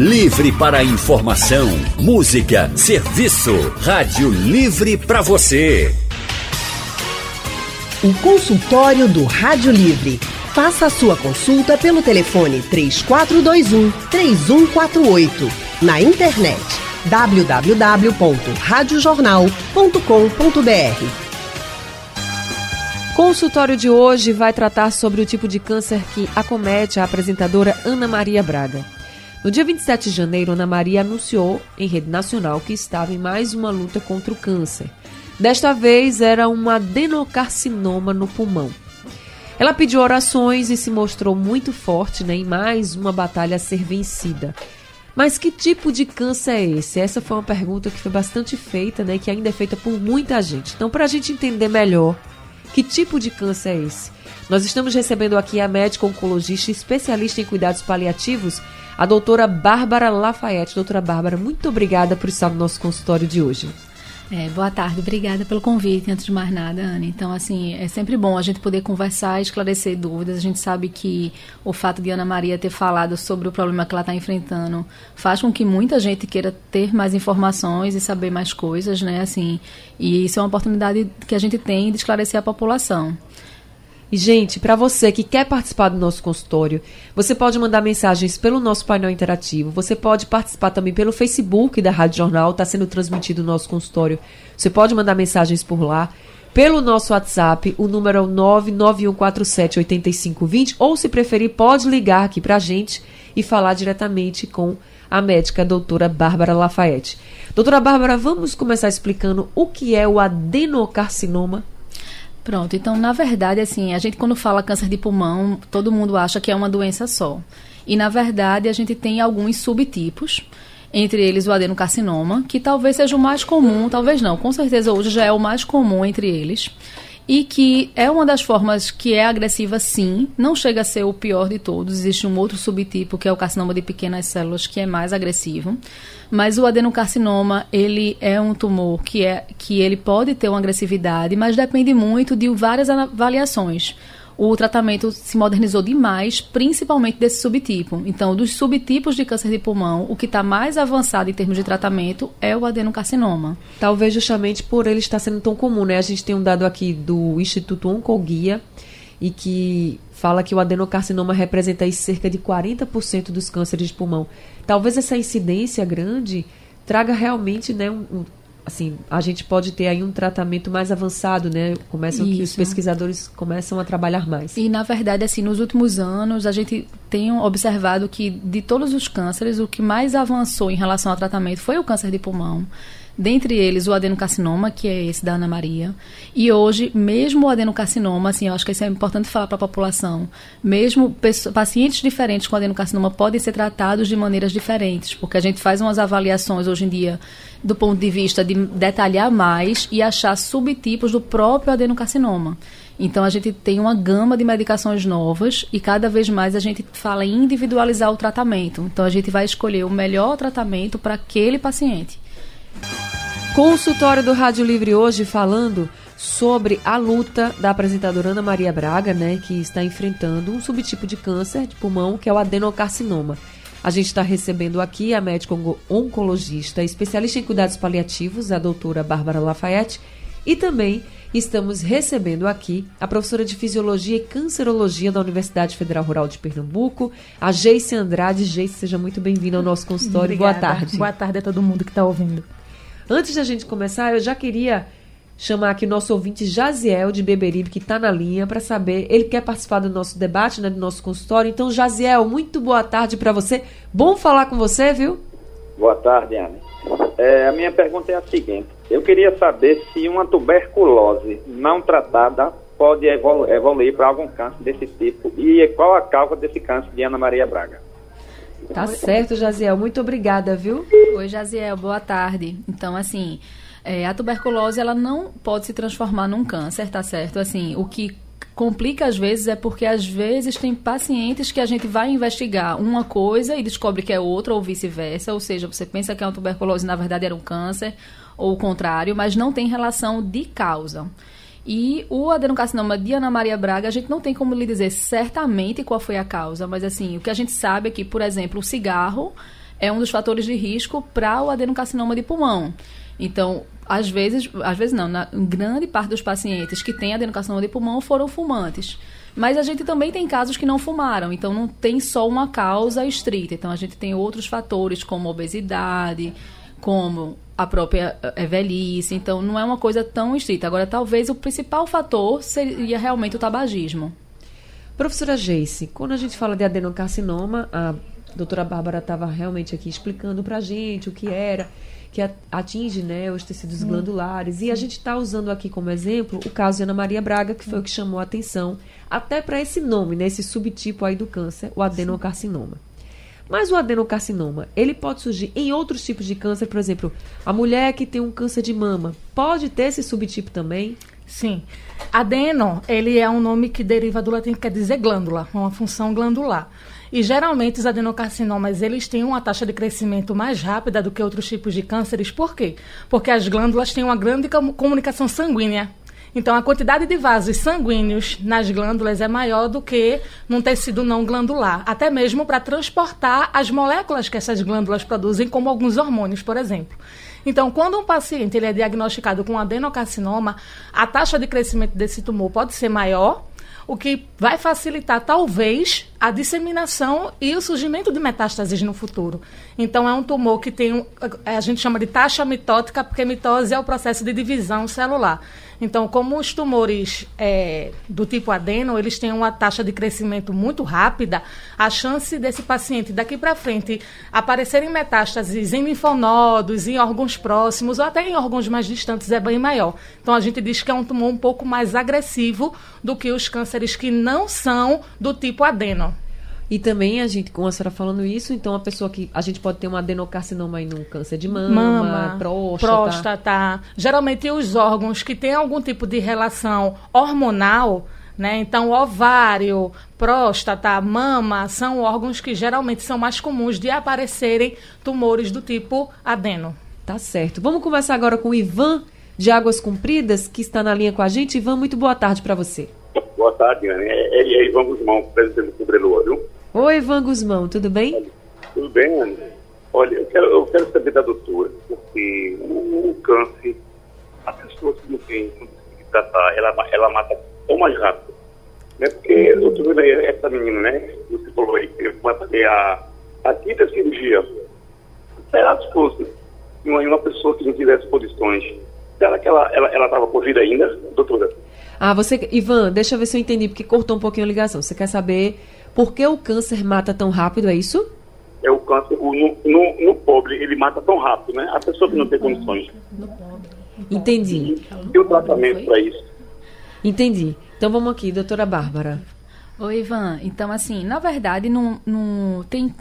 Livre para informação, música, serviço. Rádio Livre para você. O consultório do Rádio Livre. Faça a sua consulta pelo telefone 3421 3148. Na internet www.radiojornal.com.br. Consultório de hoje vai tratar sobre o tipo de câncer que acomete a apresentadora Ana Maria Braga. No dia 27 de janeiro, Ana Maria anunciou em rede nacional que estava em mais uma luta contra o câncer. Desta vez era um adenocarcinoma no pulmão. Ela pediu orações e se mostrou muito forte né, em mais uma batalha a ser vencida. Mas que tipo de câncer é esse? Essa foi uma pergunta que foi bastante feita, né, que ainda é feita por muita gente. Então, para a gente entender melhor que tipo de câncer é esse, nós estamos recebendo aqui a médica oncologista especialista em cuidados paliativos, a doutora Bárbara Lafayette. Doutora Bárbara, muito obrigada por estar no nosso consultório de hoje. É, boa tarde, obrigada pelo convite, antes de mais nada, Ana. Então, assim, é sempre bom a gente poder conversar e esclarecer dúvidas. A gente sabe que o fato de Ana Maria ter falado sobre o problema que ela está enfrentando faz com que muita gente queira ter mais informações e saber mais coisas, né? Assim, e isso é uma oportunidade que a gente tem de esclarecer a população. E, gente, para você que quer participar do nosso consultório, você pode mandar mensagens pelo nosso painel interativo. Você pode participar também pelo Facebook da Rádio Jornal, está sendo transmitido o nosso consultório. Você pode mandar mensagens por lá. Pelo nosso WhatsApp, o número é o 991478520, ou se preferir, pode ligar aqui para a gente e falar diretamente com a médica a doutora Bárbara Lafayette. Doutora Bárbara, vamos começar explicando o que é o adenocarcinoma Pronto, então na verdade, assim, a gente quando fala câncer de pulmão, todo mundo acha que é uma doença só. E na verdade a gente tem alguns subtipos, entre eles o adenocarcinoma, que talvez seja o mais comum, talvez não, com certeza hoje já é o mais comum entre eles e que é uma das formas que é agressiva, sim, não chega a ser o pior de todos. Existe um outro subtipo que é o carcinoma de pequenas células que é mais agressivo, mas o adenocarcinoma ele é um tumor que é que ele pode ter uma agressividade, mas depende muito de várias avaliações o tratamento se modernizou demais, principalmente desse subtipo. Então, dos subtipos de câncer de pulmão, o que está mais avançado em termos de tratamento é o adenocarcinoma. Talvez justamente por ele estar sendo tão comum, né? A gente tem um dado aqui do Instituto Oncoguia e que fala que o adenocarcinoma representa cerca de 40% dos cânceres de pulmão. Talvez essa incidência grande traga realmente né, um, assim, a gente pode ter aí um tratamento mais avançado, né? Começam Isso. que os pesquisadores começam a trabalhar mais. E na verdade, assim, nos últimos anos a gente tem observado que de todos os cânceres, o que mais avançou em relação ao tratamento foi o câncer de pulmão dentre eles o adenocarcinoma, que é esse da Ana Maria. E hoje, mesmo o adenocarcinoma, assim, eu acho que isso é importante falar para a população, mesmo pacientes diferentes com adenocarcinoma podem ser tratados de maneiras diferentes, porque a gente faz umas avaliações hoje em dia do ponto de vista de detalhar mais e achar subtipos do próprio adenocarcinoma. Então a gente tem uma gama de medicações novas e cada vez mais a gente fala em individualizar o tratamento. Então a gente vai escolher o melhor tratamento para aquele paciente. Consultório do Rádio Livre hoje falando sobre a luta da apresentadora Ana Maria Braga, né, que está enfrentando um subtipo de câncer de pulmão que é o adenocarcinoma. A gente está recebendo aqui a médica oncologista, especialista em cuidados paliativos, a doutora Bárbara Lafayette, e também estamos recebendo aqui a professora de Fisiologia e Cancerologia da Universidade Federal Rural de Pernambuco, a Geice Andrade. Geice, seja muito bem-vinda ao nosso consultório. Obrigada. Boa tarde. Boa tarde a todo mundo que está ouvindo. Antes da gente começar, eu já queria chamar aqui nosso ouvinte Jaziel de Beberibe, que está na linha, para saber. Ele quer participar do nosso debate, né, do nosso consultório. Então, Jaziel, muito boa tarde para você. Bom falar com você, viu? Boa tarde, Anne. É, a minha pergunta é a seguinte: eu queria saber se uma tuberculose não tratada pode evolu evoluir para algum câncer desse tipo e qual a causa desse câncer de Ana Maria Braga. Tá certo, Jaziel. Muito obrigada, viu? Oi, Jaziel. Boa tarde. Então, assim, é, a tuberculose ela não pode se transformar num câncer, tá certo? Assim, o que complica às vezes é porque às vezes tem pacientes que a gente vai investigar uma coisa e descobre que é outra ou vice-versa, ou seja, você pensa que é uma tuberculose na verdade era um câncer ou o contrário, mas não tem relação de causa. E o adenocarcinoma de Ana Maria Braga, a gente não tem como lhe dizer certamente qual foi a causa, mas assim, o que a gente sabe é que, por exemplo, o cigarro é um dos fatores de risco para o adenocarcinoma de pulmão. Então, às vezes, às vezes não, na grande parte dos pacientes que têm adenocarcinoma de pulmão foram fumantes. Mas a gente também tem casos que não fumaram, então não tem só uma causa estrita. Então a gente tem outros fatores como obesidade, como a própria é, velhice. Então não é uma coisa tão estrita. Agora, talvez o principal fator seria realmente o tabagismo. Professora Geice, quando a gente fala de adenocarcinoma, a doutora Bárbara estava realmente aqui explicando para a gente o que era que atinge né, os tecidos hum. glandulares. E a gente está usando aqui como exemplo o caso de Ana Maria Braga, que foi o que chamou a atenção, até para esse nome, né, esse subtipo aí do câncer, o adenocarcinoma. Mas o adenocarcinoma, ele pode surgir em outros tipos de câncer, por exemplo, a mulher que tem um câncer de mama, pode ter esse subtipo também? Sim. Adeno, ele é um nome que deriva do latim que quer dizer glândula, uma função glandular. E geralmente os adenocarcinomas, eles têm uma taxa de crescimento mais rápida do que outros tipos de cânceres. Por quê? Porque as glândulas têm uma grande comunicação sanguínea. Então, a quantidade de vasos sanguíneos nas glândulas é maior do que num tecido não glandular, até mesmo para transportar as moléculas que essas glândulas produzem, como alguns hormônios, por exemplo. Então, quando um paciente ele é diagnosticado com adenocarcinoma, a taxa de crescimento desse tumor pode ser maior, o que vai facilitar, talvez, a disseminação e o surgimento de metástases no futuro. Então, é um tumor que tem, a gente chama de taxa mitótica, porque mitose é o processo de divisão celular. Então, como os tumores é, do tipo adeno, eles têm uma taxa de crescimento muito rápida, a chance desse paciente daqui para frente aparecerem metástases em linfonodos, em órgãos próximos ou até em órgãos mais distantes é bem maior. Então, a gente diz que é um tumor um pouco mais agressivo do que os cânceres que não são do tipo adeno. E também a gente, com a senhora falando isso, então a pessoa que a gente pode ter um adenocarcinoma aí no câncer de mama, mama próstata. próstata. Geralmente os órgãos que têm algum tipo de relação hormonal, né? Então ovário, próstata, mama são órgãos que geralmente são mais comuns de aparecerem tumores do tipo adeno. Tá certo. Vamos conversar agora com o Ivan de Águas Compridas, que está na linha com a gente. Ivan, muito boa tarde para você. Boa tarde, Anne. É, é, é Ivan Guzmão, presidente do Cobreloa, viu? Oi, Ivan Guzmão, tudo bem? Tudo bem, Ana. Olha, eu quero, eu quero saber da doutora, porque o, o câncer, a pessoa que não tem que tratar, ela, ela mata tão mais rápido. Né? Porque eu tô vendo essa menina, né? Você falou aí que vai fazer a, a quinta cirurgia. Será que fosse uma, uma pessoa que não tivesse condições, será que ela estava ela, ela por vida ainda, doutora? Ah, você. Ivan, deixa eu ver se eu entendi, porque cortou um pouquinho a ligação. Você quer saber por que o câncer mata tão rápido, é isso? É o câncer, o, no, no, no, pobre, ele mata tão rápido, né? A pessoa que não tem condições. Entendi. E o tratamento para isso? Entendi. Então vamos aqui, doutora Bárbara. Oi, Ivan. Então, assim, na verdade, não, não tem,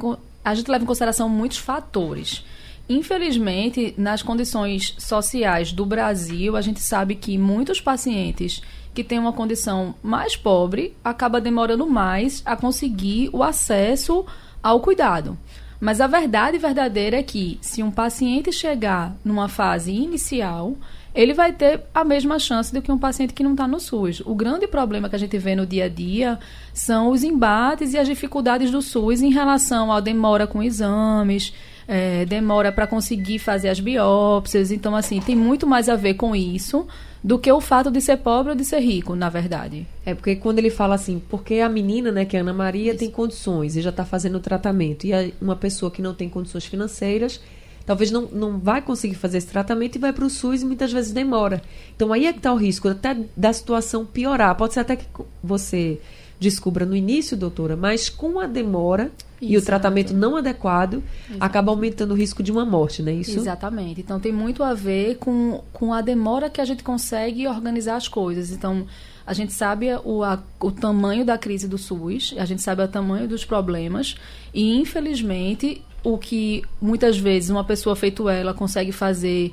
a gente leva em consideração muitos fatores. Infelizmente, nas condições sociais do Brasil, a gente sabe que muitos pacientes que têm uma condição mais pobre acaba demorando mais a conseguir o acesso ao cuidado. Mas a verdade verdadeira é que, se um paciente chegar numa fase inicial, ele vai ter a mesma chance do que um paciente que não está no SUS. O grande problema que a gente vê no dia a dia são os embates e as dificuldades do SUS em relação à demora com exames, é, demora para conseguir fazer as biópsias. Então, assim, tem muito mais a ver com isso do que o fato de ser pobre ou de ser rico, na verdade. É porque quando ele fala assim, porque a menina, né, que é a Ana Maria, Isso. tem condições e já está fazendo o tratamento, e a, uma pessoa que não tem condições financeiras, talvez não, não vai conseguir fazer esse tratamento e vai para o SUS e muitas vezes demora. Então aí é que está o risco até da situação piorar. Pode ser até que você descubra no início, doutora, mas com a demora Exato. e o tratamento não adequado Exato. acaba aumentando o risco de uma morte, não é isso? Exatamente. Então tem muito a ver com, com a demora que a gente consegue organizar as coisas. Então a gente sabe o, a, o tamanho da crise do SUS, a gente sabe o tamanho dos problemas e infelizmente o que muitas vezes uma pessoa feito ela consegue fazer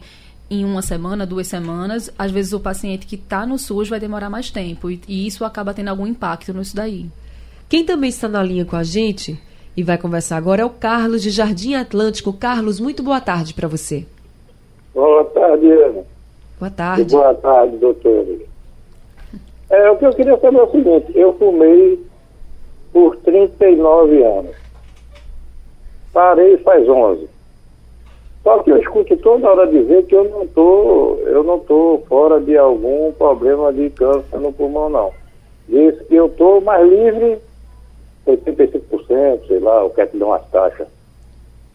em uma semana, duas semanas, às vezes o paciente que está no SUS vai demorar mais tempo e, e isso acaba tendo algum impacto nisso daí. Quem também está na linha com a gente e vai conversar agora é o Carlos de Jardim Atlântico. Carlos, muito boa tarde para você. Boa tarde, Ana. Boa tarde. E boa tarde, doutora. É, o que eu queria saber é o seguinte, eu fumei por 39 anos. Parei faz 11. Só que eu escuto toda hora dizer que eu não tô, eu não tô fora de algum problema de câncer no pulmão, não. Diz que eu tô mais livre, 85%, sei lá, eu quero te dar umas taxas.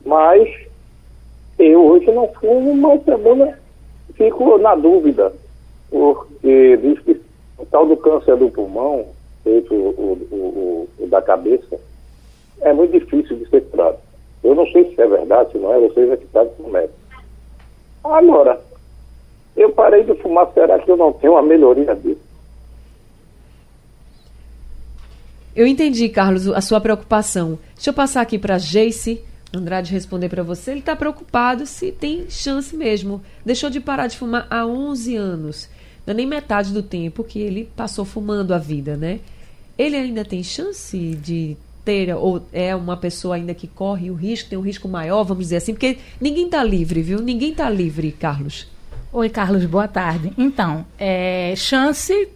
Mas eu hoje não fumo, mas também fico na dúvida, porque diz que o tal do câncer do pulmão, feito o, o, o, o da cabeça, é muito difícil de ser curado. Eu não sei se é verdade, se não é, vocês é que sabem como é. Agora, eu parei de fumar, será que eu não tenho uma melhoria disso? Eu entendi, Carlos, a sua preocupação. Deixa eu passar aqui para Jace Andrade responder para você. Ele está preocupado se tem chance mesmo. Deixou de parar de fumar há 11 anos. Não é nem metade do tempo que ele passou fumando a vida, né? Ele ainda tem chance de ou é uma pessoa ainda que corre o risco, tem um risco maior, vamos dizer assim, porque ninguém está livre, viu? Ninguém está livre, Carlos. Oi, Carlos, boa tarde. Então, é, chance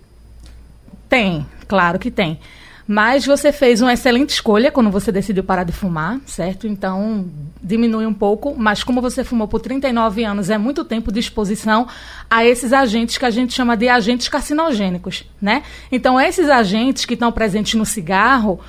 tem, claro que tem. Mas você fez uma excelente escolha quando você decidiu parar de fumar, certo? Então, diminui um pouco, mas como você fumou por 39 anos, é muito tempo de exposição a esses agentes que a gente chama de agentes carcinogênicos, né? Então, esses agentes que estão presentes no cigarro,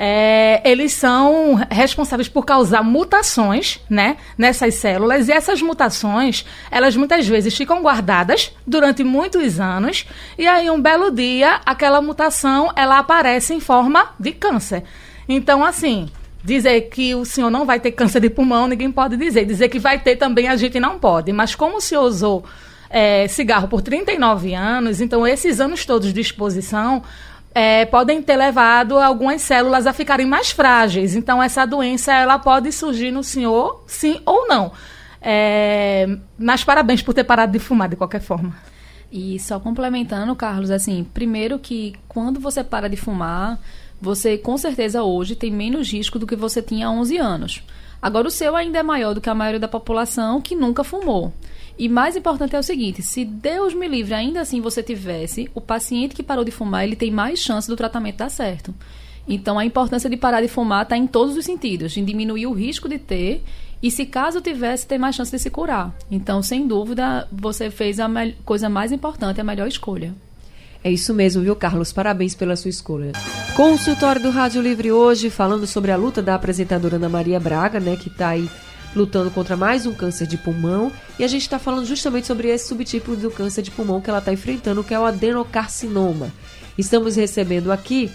é, eles são responsáveis por causar mutações, né, nessas células e essas mutações, elas muitas vezes ficam guardadas durante muitos anos e aí um belo dia aquela mutação ela aparece em forma de câncer. Então, assim, dizer que o senhor não vai ter câncer de pulmão, ninguém pode dizer. Dizer que vai ter também a gente não pode. Mas como o senhor usou é, cigarro por 39 anos, então esses anos todos de exposição é, podem ter levado algumas células a ficarem mais frágeis. Então, essa doença ela pode surgir no senhor, sim ou não. É, mas parabéns por ter parado de fumar, de qualquer forma. E só complementando, Carlos, assim, primeiro que quando você para de fumar, você com certeza hoje tem menos risco do que você tinha há 11 anos. Agora, o seu ainda é maior do que a maioria da população que nunca fumou. E mais importante é o seguinte: se Deus me livre, ainda assim você tivesse, o paciente que parou de fumar, ele tem mais chance do tratamento dar certo. Então, a importância de parar de fumar está em todos os sentidos, em diminuir o risco de ter e, se caso tivesse, ter mais chance de se curar. Então, sem dúvida, você fez a coisa mais importante, a melhor escolha. É isso mesmo, viu, Carlos? Parabéns pela sua escolha. Consultório do Rádio Livre hoje, falando sobre a luta da apresentadora Ana Maria Braga, né, que está aí lutando contra mais um câncer de pulmão. E a gente está falando justamente sobre esse subtipo do câncer de pulmão que ela está enfrentando, que é o adenocarcinoma. Estamos recebendo aqui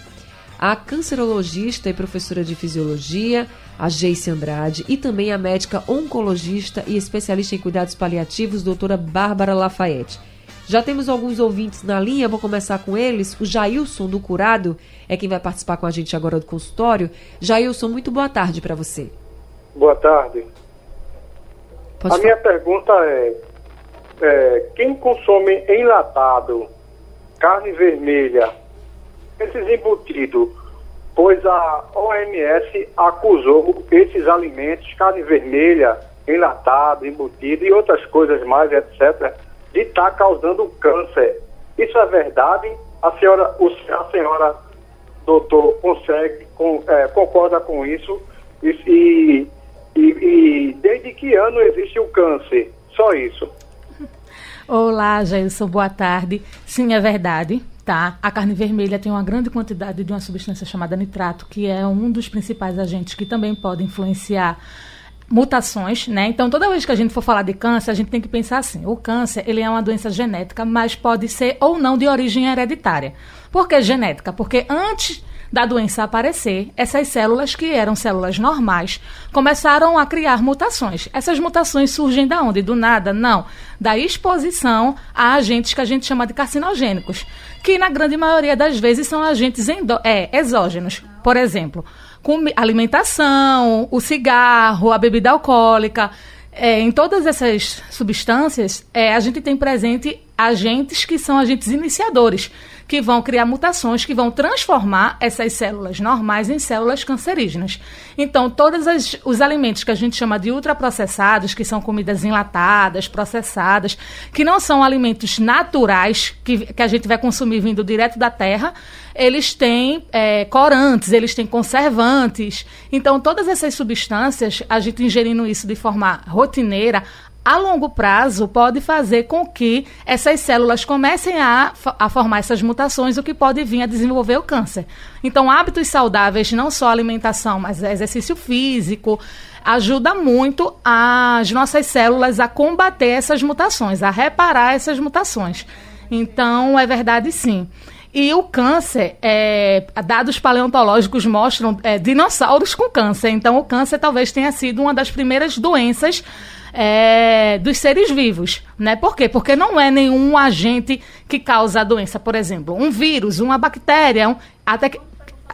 a cancerologista e professora de fisiologia, a Geice Andrade, e também a médica oncologista e especialista em cuidados paliativos, doutora Bárbara Lafayette. Já temos alguns ouvintes na linha, vou começar com eles. O Jailson do Curado é quem vai participar com a gente agora do consultório. Jailson, muito boa tarde para você. Boa tarde. Pode a falar. minha pergunta é, é, quem consome enlatado, carne vermelha, esses embutidos, pois a OMS acusou esses alimentos, carne vermelha, enlatado, embutido e outras coisas mais, etc., de estar tá causando câncer. Isso é verdade? A senhora, a senhora doutor, consegue, com, é, concorda com isso? E, e e, desde que ano existe o câncer? Só isso. Olá, Jailson, boa tarde. Sim, é verdade, tá? A carne vermelha tem uma grande quantidade de uma substância chamada nitrato, que é um dos principais agentes que também pode influenciar mutações, né? Então, toda vez que a gente for falar de câncer, a gente tem que pensar assim: o câncer ele é uma doença genética, mas pode ser ou não de origem hereditária. Por que genética? Porque antes da doença aparecer, essas células, que eram células normais, começaram a criar mutações. Essas mutações surgem da onde? Do nada? Não. Da exposição a agentes que a gente chama de carcinogênicos, que na grande maioria das vezes são agentes é, exógenos. Por exemplo, com alimentação, o cigarro, a bebida alcoólica. É, em todas essas substâncias, é, a gente tem presente agentes que são agentes iniciadores que vão criar mutações que vão transformar essas células normais em células cancerígenas. Então, todos as, os alimentos que a gente chama de ultraprocessados, que são comidas enlatadas, processadas, que não são alimentos naturais, que, que a gente vai consumir vindo direto da terra, eles têm é, corantes, eles têm conservantes. Então, todas essas substâncias, a gente ingerindo isso de forma rotineira, a longo prazo pode fazer com que essas células comecem a, a, formar essas mutações, o que pode vir a desenvolver o câncer. Então, hábitos saudáveis, não só alimentação, mas exercício físico, ajuda muito as nossas células a combater essas mutações, a reparar essas mutações. Então, é verdade sim. E o câncer, é, dados paleontológicos mostram é, dinossauros com câncer. Então, o câncer talvez tenha sido uma das primeiras doenças é, dos seres vivos. Né? Por quê? Porque não é nenhum agente que causa a doença. Por exemplo, um vírus, uma bactéria, um, até que,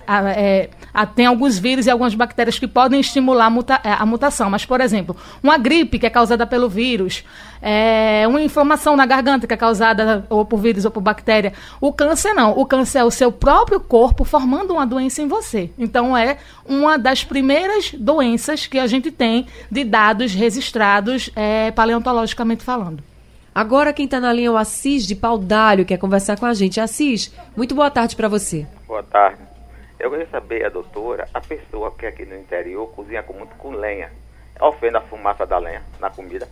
é, tem alguns vírus e algumas bactérias que podem estimular a, muta, é, a, mutação. Mas, por exemplo, uma gripe que é causada pelo vírus, é, uma inflamação na garganta que é causada ou por vírus ou por bactéria. O câncer não. O câncer é o seu próprio corpo formando uma doença em você. Então, é uma das primeiras doenças que a gente tem de dados registrados é, paleontologicamente falando. Agora quem está na linha é o Assis de Paudalho, quer conversar com a gente. Assis, muito boa tarde para você. Boa tarde. Eu queria saber, a doutora, a pessoa que aqui no interior cozinha com muito com lenha, ofende a fumaça da lenha na comida?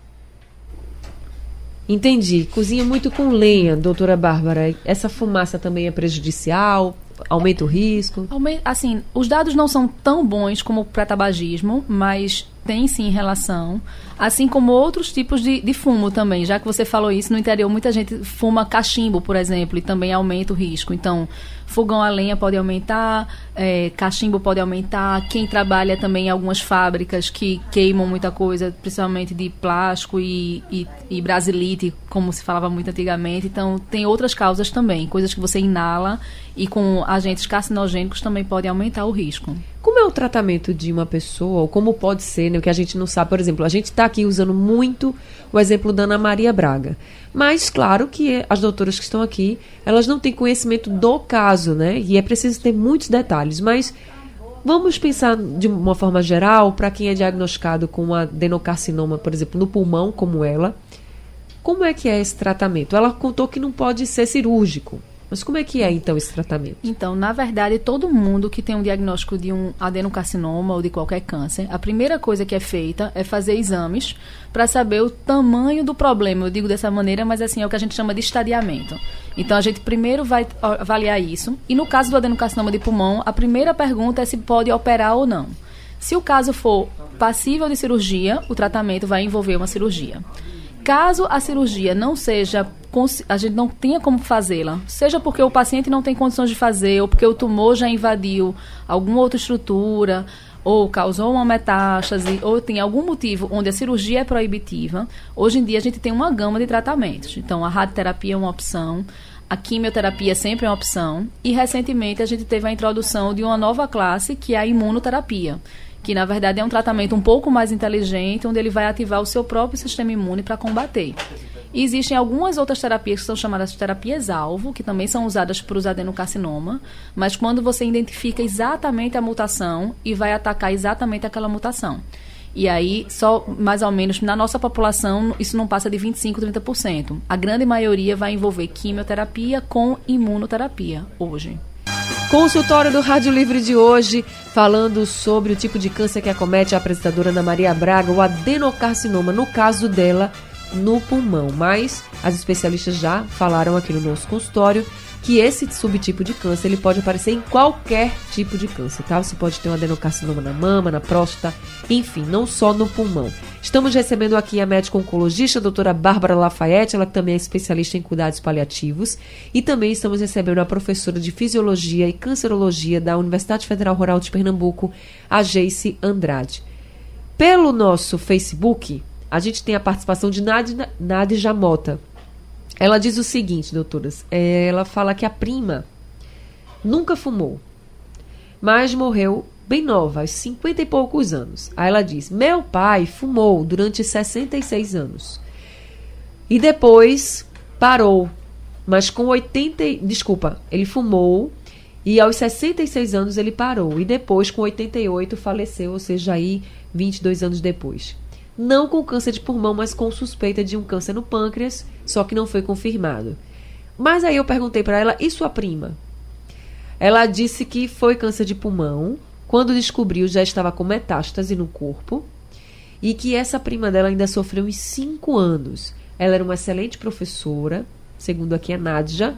Entendi. Cozinha muito com lenha, doutora Bárbara. Essa fumaça também é prejudicial? Aumenta o risco? Assim, os dados não são tão bons como para tabagismo, mas tem sim relação, assim como outros tipos de, de, fumo também. Já que você falou isso, no interior muita gente fuma cachimbo, por exemplo, e também aumenta o risco. Então, fogão a lenha pode aumentar, é, cachimbo pode aumentar. Quem trabalha também em algumas fábricas que queimam muita coisa, principalmente de plástico e, e, e brasilite, como se falava muito antigamente. Então, tem outras causas também, coisas que você inala e com agentes carcinogênicos também pode aumentar o risco. Como é o tratamento de uma pessoa, ou como pode ser, né, o que a gente não sabe? Por exemplo, a gente está aqui usando muito o exemplo da Ana Maria Braga. Mas, claro que as doutoras que estão aqui, elas não têm conhecimento do caso, né? E é preciso ter muitos detalhes. Mas vamos pensar de uma forma geral, para quem é diagnosticado com adenocarcinoma, por exemplo, no pulmão, como ela. Como é que é esse tratamento? Ela contou que não pode ser cirúrgico. Mas como é que é então esse tratamento? Então, na verdade, todo mundo que tem um diagnóstico de um adenocarcinoma ou de qualquer câncer, a primeira coisa que é feita é fazer exames para saber o tamanho do problema. Eu digo dessa maneira, mas assim é o que a gente chama de estadiamento. Então, a gente primeiro vai avaliar isso. E no caso do adenocarcinoma de pulmão, a primeira pergunta é se pode operar ou não. Se o caso for passível de cirurgia, o tratamento vai envolver uma cirurgia. Caso a cirurgia não seja, a gente não tenha como fazê-la, seja porque o paciente não tem condições de fazer, ou porque o tumor já invadiu alguma outra estrutura, ou causou uma metástase, ou tem algum motivo onde a cirurgia é proibitiva, hoje em dia a gente tem uma gama de tratamentos. Então, a radioterapia é uma opção, a quimioterapia sempre é uma opção, e recentemente a gente teve a introdução de uma nova classe, que é a imunoterapia que na verdade é um tratamento um pouco mais inteligente, onde ele vai ativar o seu próprio sistema imune para combater. E existem algumas outras terapias que são chamadas terapias-alvo, que também são usadas para os adenocarcinoma, mas quando você identifica exatamente a mutação e vai atacar exatamente aquela mutação. E aí, só mais ou menos na nossa população, isso não passa de 25, 30%. A grande maioria vai envolver quimioterapia com imunoterapia hoje. Consultório do Rádio Livre de hoje, falando sobre o tipo de câncer que acomete a apresentadora Ana Maria Braga, o adenocarcinoma, no caso dela, no pulmão. Mas as especialistas já falaram aqui no nosso consultório que esse subtipo de câncer ele pode aparecer em qualquer tipo de câncer, tá? Você pode ter um adenocarcinoma na mama, na próstata, enfim, não só no pulmão. Estamos recebendo aqui a médica oncologista, a doutora Bárbara Lafayette, ela também é especialista em cuidados paliativos, e também estamos recebendo a professora de Fisiologia e Cancerologia da Universidade Federal Rural de Pernambuco, a Geice Andrade. Pelo nosso Facebook, a gente tem a participação de Nádia Jamota. Ela diz o seguinte, doutoras, é, ela fala que a prima nunca fumou, mas morreu bem nova, aos 50 e poucos anos. Aí ela diz: Meu pai fumou durante 66 anos. E depois parou, mas com 80. Desculpa, ele fumou e aos 66 anos ele parou. E depois, com 88, faleceu, ou seja, aí 22 anos depois. Não com câncer de pulmão, mas com suspeita de um câncer no pâncreas, só que não foi confirmado. Mas aí eu perguntei para ela, e sua prima? Ela disse que foi câncer de pulmão. Quando descobriu, já estava com metástase no corpo. E que essa prima dela ainda sofreu uns 5 anos. Ela era uma excelente professora, segundo aqui a Nadja.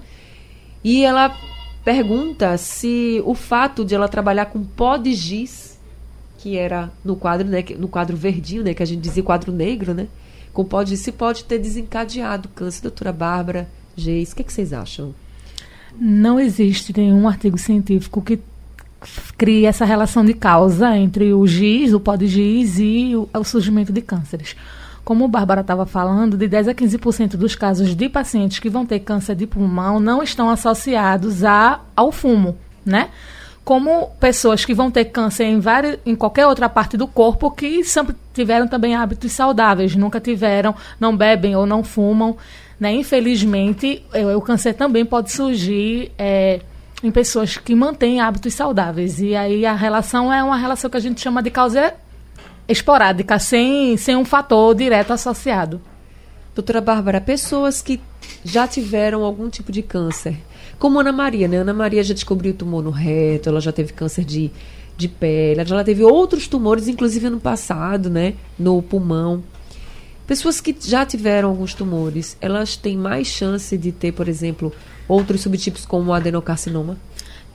E ela pergunta se o fato de ela trabalhar com pó de giz, que era no quadro, né, no quadro verdinho, né, que a gente dizia quadro negro, né, com pó de giz, se pode ter desencadeado câncer. Doutora Bárbara, Geis, o que, é que vocês acham? Não existe nenhum artigo científico que crie essa relação de causa entre o giz, o pó de giz e o, o surgimento de cânceres. Como o Bárbara estava falando, de 10 a 15% dos casos de pacientes que vão ter câncer de pulmão não estão associados a, ao fumo, né? Como pessoas que vão ter câncer em, várias, em qualquer outra parte do corpo que sempre tiveram também hábitos saudáveis, nunca tiveram, não bebem ou não fumam. Né? Infelizmente, o câncer também pode surgir é, em pessoas que mantêm hábitos saudáveis. E aí a relação é uma relação que a gente chama de causa esporádica, sem, sem um fator direto associado. Doutora Bárbara, pessoas que já tiveram algum tipo de câncer, como Ana Maria, né? Ana Maria já descobriu tumor no reto, ela já teve câncer de, de pele, ela já teve outros tumores, inclusive ano passado, né? No pulmão. Pessoas que já tiveram alguns tumores, elas têm mais chance de ter, por exemplo, outros subtipos como o adenocarcinoma?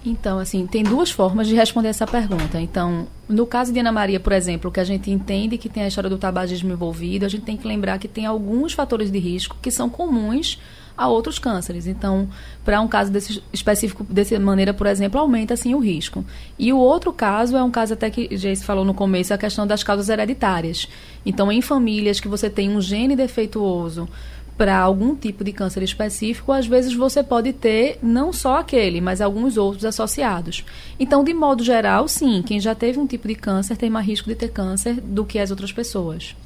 Então, assim, tem duas formas de responder essa pergunta. Então, no caso de Ana Maria, por exemplo, que a gente entende que tem a história do tabagismo envolvido, a gente tem que lembrar que tem alguns fatores de risco que são comuns a outros cânceres. Então, para um caso desse específico, dessa maneira, por exemplo, aumenta assim o risco. E o outro caso é um caso até que Jace falou no começo, a questão das causas hereditárias. Então, em famílias que você tem um gene defeituoso para algum tipo de câncer específico, às vezes você pode ter não só aquele, mas alguns outros associados. Então, de modo geral, sim, quem já teve um tipo de câncer tem mais risco de ter câncer do que as outras pessoas.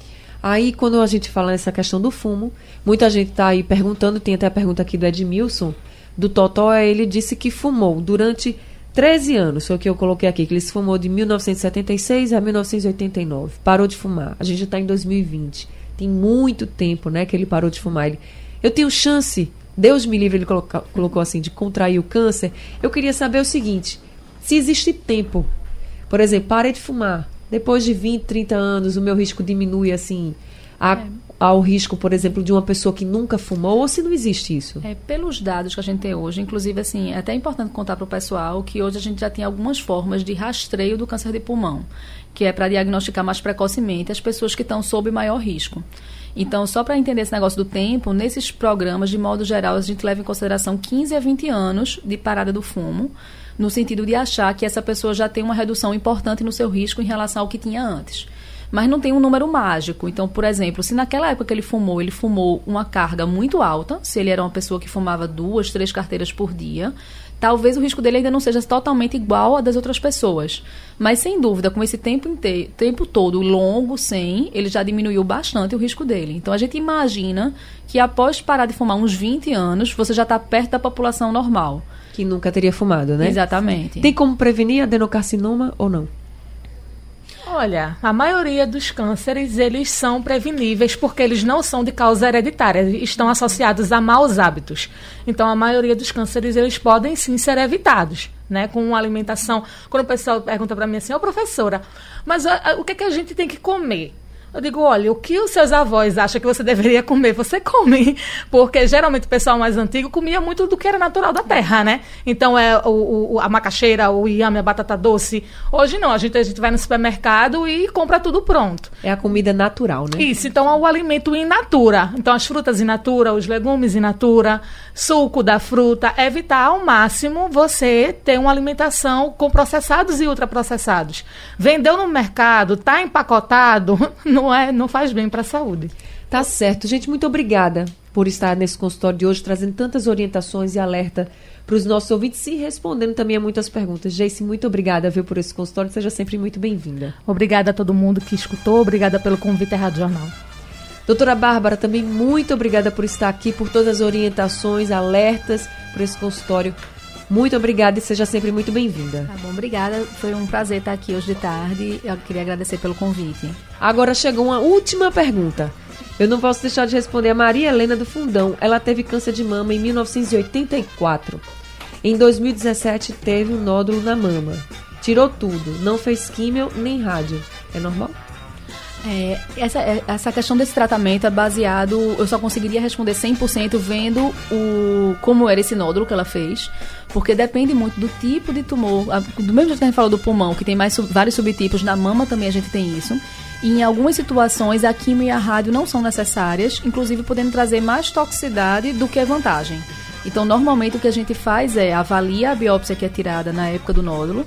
Aí, quando a gente fala nessa questão do fumo, muita gente está aí perguntando, tem até a pergunta aqui do Edmilson, do Totó, ele disse que fumou durante 13 anos, foi o que eu coloquei aqui, que ele se fumou de 1976 a 1989. Parou de fumar. A gente está em 2020. Tem muito tempo, né, que ele parou de fumar. Ele, eu tenho chance, Deus me livre, ele coloca, colocou assim, de contrair o câncer. Eu queria saber o seguinte: se existe tempo. Por exemplo, parei de fumar depois de 20, 30 anos, o meu risco diminui assim a, é. ao risco, por exemplo, de uma pessoa que nunca fumou, ou se não existe isso? É, pelos dados que a gente tem hoje, inclusive, assim, é até importante contar para o pessoal que hoje a gente já tem algumas formas de rastreio do câncer de pulmão, que é para diagnosticar mais precocemente as pessoas que estão sob maior risco. Então, só para entender esse negócio do tempo, nesses programas, de modo geral, a gente leva em consideração 15 a 20 anos de parada do fumo no sentido de achar que essa pessoa já tem uma redução importante no seu risco em relação ao que tinha antes. Mas não tem um número mágico. Então, por exemplo, se naquela época que ele fumou, ele fumou uma carga muito alta, se ele era uma pessoa que fumava duas, três carteiras por dia, talvez o risco dele ainda não seja totalmente igual ao das outras pessoas. Mas, sem dúvida, com esse tempo, inteiro, tempo todo longo, sem, ele já diminuiu bastante o risco dele. Então, a gente imagina que após parar de fumar uns 20 anos, você já está perto da população normal que nunca teria fumado, né? Exatamente. Tem como prevenir adenocarcinoma ou não? Olha, a maioria dos cânceres eles são preveníveis porque eles não são de causa hereditária, estão associados a maus hábitos. Então a maioria dos cânceres eles podem sim ser evitados, né, com uma alimentação. Quando o pessoal pergunta para mim assim, ô oh, professora, mas a, a, o que, é que a gente tem que comer? Eu digo, olha, o que os seus avós acham que você deveria comer, você come. Porque geralmente o pessoal mais antigo comia muito do que era natural da terra, né? Então é o, o a macaxeira, o iame, a batata doce. Hoje não, a gente, a gente vai no supermercado e compra tudo pronto. É a comida natural, né? Isso, então é o alimento in natura. Então as frutas in natura, os legumes in natura, suco da fruta. Evitar ao máximo você ter uma alimentação com processados e ultraprocessados. Vendeu no mercado, tá empacotado, não é, não faz bem para a saúde. Tá certo. Gente, muito obrigada por estar nesse consultório de hoje, trazendo tantas orientações e alerta para os nossos ouvintes e respondendo também a muitas perguntas. Jace, muito obrigada viu, por esse consultório. Seja sempre muito bem-vinda. Obrigada a todo mundo que escutou. Obrigada pelo convite à Rádio Jornal. Doutora Bárbara, também muito obrigada por estar aqui, por todas as orientações, alertas, por esse consultório. Muito obrigada e seja sempre muito bem-vinda. Tá bom, obrigada. Foi um prazer estar aqui hoje de tarde. Eu queria agradecer pelo convite. Agora chegou uma última pergunta. Eu não posso deixar de responder a Maria Helena do Fundão. Ela teve câncer de mama em 1984. Em 2017 teve um nódulo na mama. Tirou tudo, não fez químio nem rádio. É normal? É, essa, é, essa questão desse tratamento é baseado. Eu só conseguiria responder 100% vendo o, como era esse nódulo que ela fez, porque depende muito do tipo de tumor. Do mesmo jeito que a gente falou do pulmão, que tem mais vários subtipos, na mama também a gente tem isso. E em algumas situações, a quimio e a rádio não são necessárias, inclusive podendo trazer mais toxicidade do que vantagem. Então, normalmente o que a gente faz é avalia a biópsia que é tirada na época do nódulo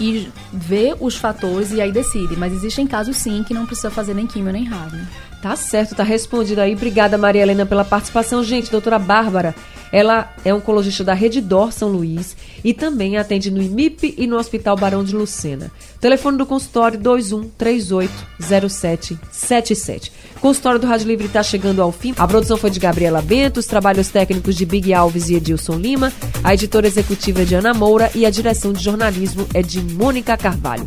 e vê os fatores e aí decide. Mas existem casos sim que não precisa fazer nem químio nem rádio. Tá certo, tá respondido aí. Obrigada, Maria Helena, pela participação. Gente, doutora Bárbara, ela é oncologista da Redidor São Luís e também atende no IMIP e no Hospital Barão de Lucena. Telefone do consultório 21380777. Consultório do Rádio Livre está chegando ao fim. A produção foi de Gabriela Bento, os trabalhos técnicos de Big Alves e Edilson Lima, a editora executiva é de Ana Moura e a direção de jornalismo é de Mônica Carvalho.